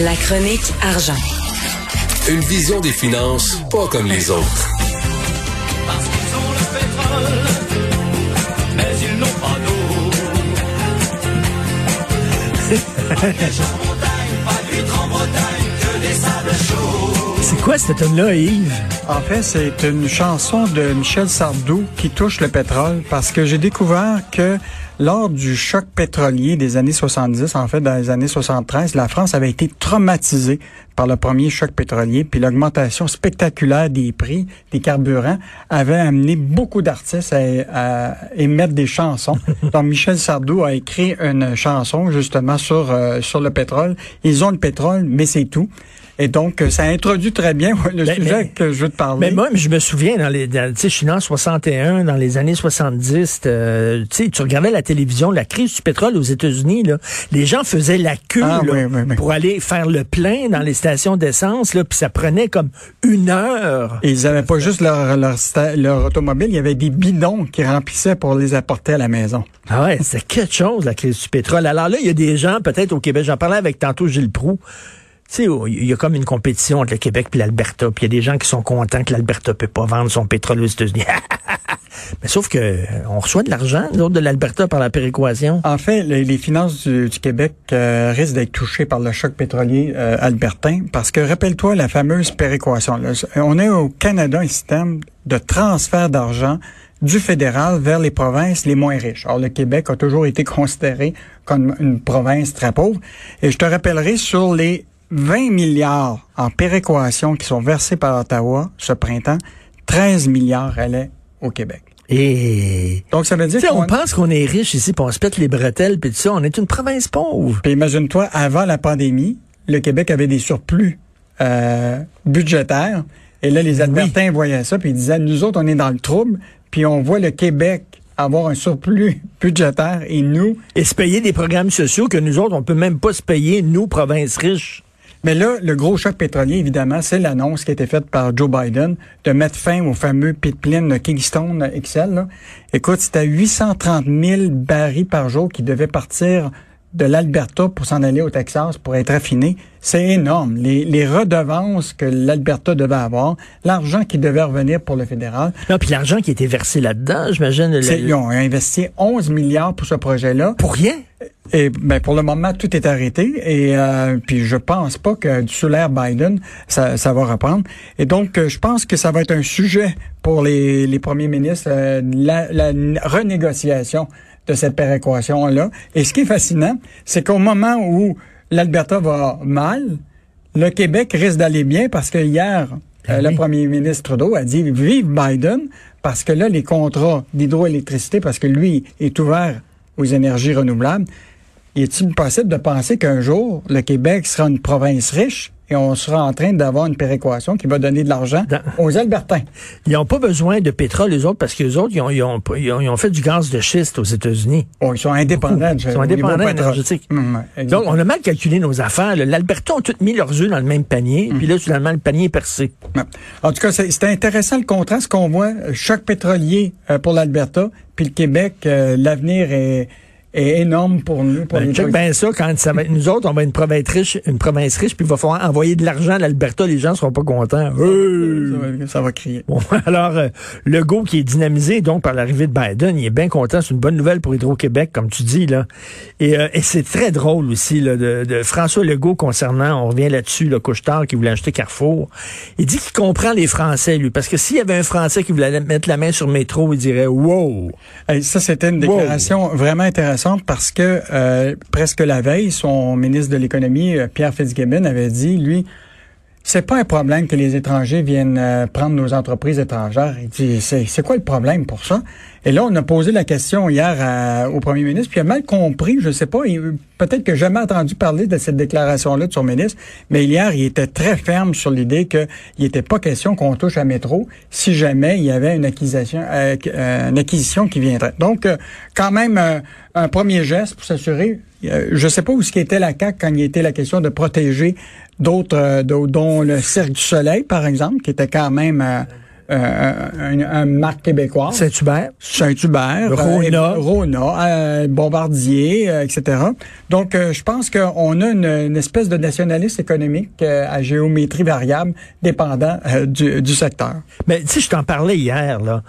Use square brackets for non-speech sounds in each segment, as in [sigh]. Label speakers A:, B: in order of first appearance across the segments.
A: La chronique argent.
B: Une vision des finances pas comme les autres.
C: Parce qu'ils ont le pétrole, mais ils n'ont pas d'eau.
D: C'est quoi cette tune-là, Yves?
E: En fait, c'est une chanson de Michel Sardou qui touche le pétrole parce que j'ai découvert que lors du choc pétrolier des années 70, en fait, dans les années 73, la France avait été traumatisée par le premier choc pétrolier, puis l'augmentation spectaculaire des prix des carburants avait amené beaucoup d'artistes à, à émettre des chansons. [laughs] Donc, Michel Sardou a écrit une chanson justement sur, euh, sur le pétrole. Ils ont le pétrole, mais c'est tout. Et donc, euh, ça introduit très bien le
D: Ben,
E: sujet
D: mais-
E: que je veux te parler.
D: Mais moi, je me souviens, dans les, tu sais, je suis né en 61, dans les années 70, euh, tu sais, tu regardais la télévision, la crise du pétrole aux États-Unis, là, les gens faisaient la queue
E: Ah,
D: là,
E: oui, oui, oui.
D: pour aller faire le plein dans les stations d'essence, là, puis ça prenait comme une heure.
E: Et ils avaient pas juste leur, leur, leur automobile, il y avait des bidons qui remplissaient pour les apporter à la maison.
D: Ah ouais, c'est quelque chose, la crise du pétrole. Alors là, il y a des gens, peut-être au Québec, j'en parlais avec tantôt Gilles Proux, tu sais, il y a comme une compétition entre le Québec et l'Alberta, puis il y a des gens qui sont contents que l'Alberta peut pas vendre son pétrole aux États-Unis. [laughs] Mais sauf que euh, on reçoit de l'argent, nous autres, de l'Alberta par la péréquation.
E: En fait, les, finances du, Québec euh, risquent d'être touchées par le choc pétrolier euh, albertain parce que rappelle-toi la fameuse péréquation. là. On est au Canada un système de transfert d'argent du fédéral vers les provinces les moins riches. Alors le Québec a toujours été considéré comme une province très pauvre. Et je te rappellerai sur les 20 milliards en péréquation qui sont versés par Ottawa ce printemps, 13 milliards allaient au Québec.
D: Et
E: Donc ça veut dire
D: sais, on
E: qu'on
D: pense qu'on est riche ici, puis on se pète les bretelles, puis tout ça. On est une province pauvre.
E: Puis imagine-toi, avant la pandémie, le Québec avait des surplus euh, budgétaires. Et là, les Albertains voyaient ça, puis ils disaient, nous autres, on est dans le trouble, puis on voit le Québec avoir un surplus [laughs] budgétaire, et nous...
D: Et se payer des programmes sociaux que nous autres, on peut même pas se payer, nous, province riche.
E: Mais là, le gros choc pétrolier, évidemment, c'est l'annonce qui a été faite par Joe Biden de mettre fin au fameux pipeline de Kingston XL. Là. Écoute, c'était 830 000 barils par jour qui devaient partir de l'Alberta pour s'en aller au Texas pour être affinés. C'est énorme. Les, les redevances que l'Alberta devait avoir, l'argent qui devait revenir pour le fédéral,
D: Non, puis l'argent qui était versé là-dedans, j'imagine. le-
E: ils ont investi 11 milliards pour ce projet-là.
D: Pour rien?
E: Et ben pour le moment, tout est arrêté. Et euh, puis je pense pas que sous l'ère Biden, ça, ça va reprendre. Et donc, euh, je pense que ça va être un sujet pour les, les premiers ministres, euh, la, la renégociation de cette péréquation-là. Et ce qui est fascinant, c'est qu'au moment où l'Alberta va mal, le Québec risque d'aller bien parce que hier, euh, le premier ministre Trudeau a dit vive Biden parce que là, les contrats d'hydroélectricité, parce que lui est ouvert aux énergies renouvelables, est-il possible de penser qu'un jour, le Québec sera une province riche? Et on sera en train d'avoir une péréquation qui va donner de l'argent
D: Dans-
E: aux Albertains?
D: Ils n'ont pas besoin de pétrole, les autres, parce que les autres, ils ont, ils ont, ils ont- ils ont fait du gaz de schiste aux États-Unis.
E: Oh, ils sont indépendants.
D: Ils sont indépendants énergétiques.
E: Hum,
D: Donc, on a mal calculé nos affaires. L'Alberta ont tous mis leurs œufs dans le même panier, puis là, finalement, le panier est percé.
E: En tout cas, c'est c'est intéressant le contraste qu'on voit. euh, Choc pétrolier euh, pour l'Alberta, puis le Québec, euh, l'avenir est, est énorme pour nous. Pour
D: Ben, check bien ça, quand ça va être nous autres, on va être une province riche, une province riche, puis il va falloir envoyer de l'argent à l'Alberta, les gens seront pas contents.
E: Ça, va, ça va crier.
D: Bon, [laughs] alors, euh, Legault qui est dynamisé donc par l'arrivée de Biden, il est bien content. C'est une bonne nouvelle pour Hydro-Québec, comme tu dis. là. Et, euh, et c'est très drôle aussi là, de, de François Legault concernant, on revient là-dessus, le Couchetard qui voulait acheter Carrefour. Il dit qu'il comprend les Français, lui, parce que s'il y avait un Français qui voulait mettre la main sur le métro, il dirait « Wow!
E: Hey, ça, c'était une déclaration vraiment intéressante parce que euh, presque la veille, son ministre de l'économie, euh, Pierre Fitzgibbon, avait dit, lui, c'est pas un problème que les étrangers viennent euh, prendre nos entreprises étrangères. Il dit, c'est c'est quoi le problème pour ça? Et là, on a posé la question hier au premier ministre, puis il a mal compris, je sais pas, peut-être que jamais entendu parler de cette déclaration-là de son ministre, mais hier, il était très ferme sur l'idée qu'il n'était pas question qu'on touche à métro si jamais il y avait une acquisition, euh, une acquisition qui viendrait. Donc, euh, quand même, euh, un premier geste pour s'assurer. Je sais pas où ce qui était la CAQ quand il était la question de protéger d'autres, d'au- dont le Cirque du Soleil, par exemple, qui était quand même un, un marque québécoise.
D: Saint-Hubert.
E: Saint-Hubert,
D: Rona.
E: euh, Rona, euh, Bombardier, euh, etc. Donc, euh, je pense qu'on a une, une espèce de nationalisme économique euh, à géométrie variable dépendant euh, du, du secteur.
D: Mais tu sais, je t'en parlais hier, là.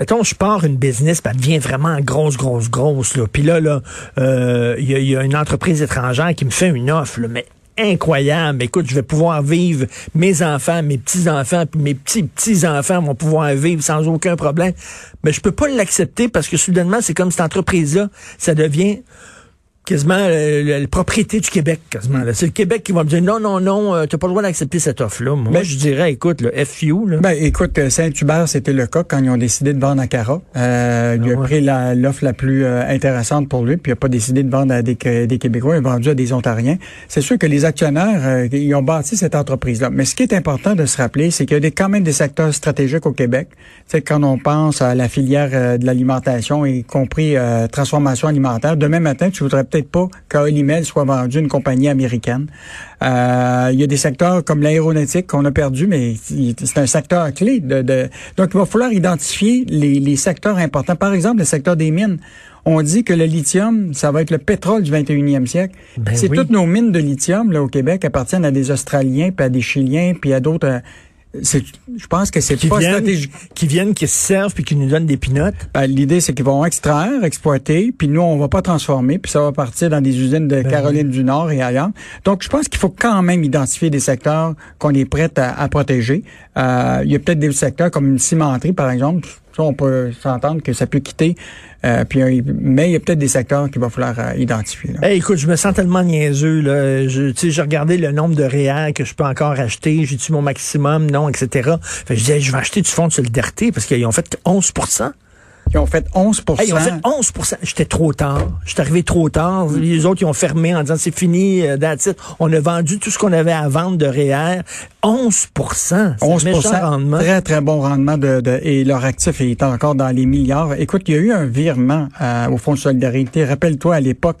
D: Mettons, je pars une business, puis elle devient vraiment grosse, grosse, grosse. Là. Puis là, là, euh, il y, a- il y a une entreprise étrangère qui me fait une offre, là, mais incroyable. Écoute, je vais pouvoir vivre mes enfants, mes petits-enfants, puis mes petits-petits-enfants vont pouvoir vivre sans aucun problème. Mais je peux pas l'accepter parce que soudainement, c'est comme cette entreprise-là, ça devient quasiment euh, la, la propriété du Québec, quasiment. C'est le Québec qui va me dire non, non, non, euh, t'as pas le droit d'accepter cette offre-là. Moi,
E: Mais-
D: je dirais, écoute, le FU, là.
E: Ben, écoute, euh, Saint-Hubert, c'était le cas quand ils ont décidé de vendre à Cara. Euh, il a
D: Ah ouais.
E: pris la- l'offre la, plus euh, intéressante pour lui, puis il n'a pas décidé de vendre à des, Qué- des Québécois, il a vendu à des Ontariens. C'est sûr que les actionnaires, euh, ils ont bâti cette entreprise-là. Mais ce qui est important de se rappeler, c'est qu'il y a des, quand même des secteurs stratégiques au Québec. C'est quand on pense à la filière euh, de l'alimentation, y compris euh, transformation alimentaire. Demain matin, tu voudrais peut-être pas qu'Olimel soit vendu une compagnie américaine. Euh, il y a des secteurs comme l'aéronautique qu'on a perdu, mais c'est un secteur clé. De, de- Donc, il va falloir identifier les, les secteurs importants. Par exemple, le secteur des mines. On dit que le lithium, ça va être le pétrole du 21e siècle.
D: Ben
E: c'est
D: oui.
E: toutes nos mines de lithium là au Québec appartiennent à des Australiens, puis à des Chiliens, puis à d'autres. Je pense que c'est
D: qui
E: pas
D: viennent,
E: stratégique.
D: qui viennent, qui se servent puis qui nous donnent des pinottes?
E: Ben, L'idée, c'est qu'ils vont extraire, exploiter, puis nous, on va pas transformer, puis ça va partir dans des usines de Caroline du Nord et ailleurs. Donc, je pense qu'il faut quand même identifier des secteurs qu'on est prêt à, à protéger. Euh, il y a peut-être des secteurs comme une cimenterie, par exemple. Ça, on peut s'entendre que ça peut quitter. Euh, puis, mais il y a peut-être des secteurs qu'il va falloir euh, identifier.
D: Hey, écoute, je me sens tellement niaiseux. Là. Je, j'ai regardé le nombre de réels que je peux encore acheter. J'ai-tu mon maximum? Non, etc. Fait je disais, je vais acheter du fonds de solidarité parce qu'ils ont fait 11
E: Ils ont fait 11
D: Hey, ils ont fait 11% J'étais trop tard. J'étais arrivé trop tard. Les autres, ils ont fermé en disant c'est fini, euh, that's it. On a vendu tout ce qu'on avait à vendre de REER. 11 C'est un
E: 11
D: méchant rendement.
E: Très, très bon rendement de, de- et leur actif est encore dans les milliards. Écoute, il y a eu un virement euh, au Fonds de solidarité. Rappelle-toi à l'époque,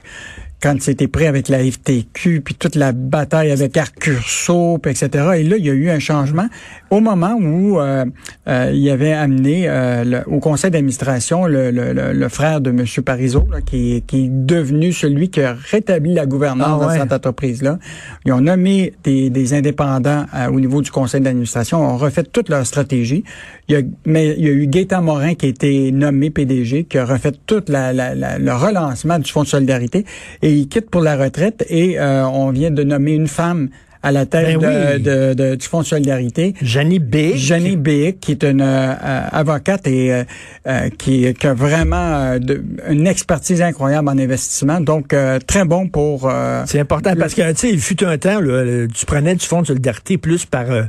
E: quand c'était prêt avec la FTQ, puis toute la bataille avec Arcurso, puis etc. Et là, il y a eu un changement au moment où euh, euh, il y avait amené euh, le- au conseil d'administration le, le- le- frère de M. Parizeau, là, qui, est- qui est devenu celui qui a rétabli la gouvernance
D: Ah ouais.
E: dans cette entreprise-là. Ils ont nommé des, des indépendants euh, au niveau du conseil d'administration, ont refait toute leur stratégie. Il y a, mais il y a eu Gaétan Morin qui a été nommé PDG, qui a refait tout la, la- la- le relancement du Fonds de solidarité et il quitte pour la retraite et euh, on vient de nommer une femme à la tête
D: Ben
E: de-
D: oui.
E: de- de- du Fonds de solidarité.
D: Jenny B.
E: Jenny Bick, qui est une euh, avocate et euh, euh, qui, qui a vraiment euh, de- une expertise incroyable en investissement. Donc, euh, très bon pour... euh,
D: C'est important parce que tu sais, il fut un temps, là, tu prenais du fonds de solidarité plus par euh,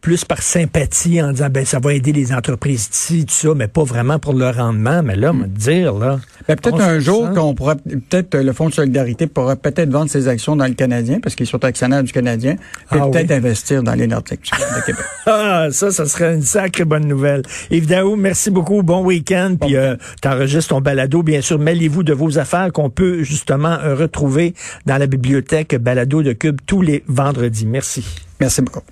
D: plus par sympathie en disant ben ça va aider les entreprises ici, tout ça, mais pas vraiment pour le rendement. Mais là, on va te dire là.
E: Ben, peut-être
D: 11%.
E: un jour qu'on pourra, peut-être le Fonds de solidarité pourra peut-être vendre ses actions dans le Canadien, parce qu'ils sont actionnaires du Canadien, et
D: Ah
E: peut-être
D: oui.
E: investir dans les Nordiques de Québec. [laughs]
D: Ah, ça, ça serait une sacrée bonne nouvelle. Yves Daou, merci beaucoup. Bon week-end. Puis euh, t'enregistres ton balado, bien sûr. Mêlez-vous de vos affaires qu'on peut justement euh, retrouver dans la bibliothèque balado de Cube tous les vendredis. Merci.
E: Merci beaucoup.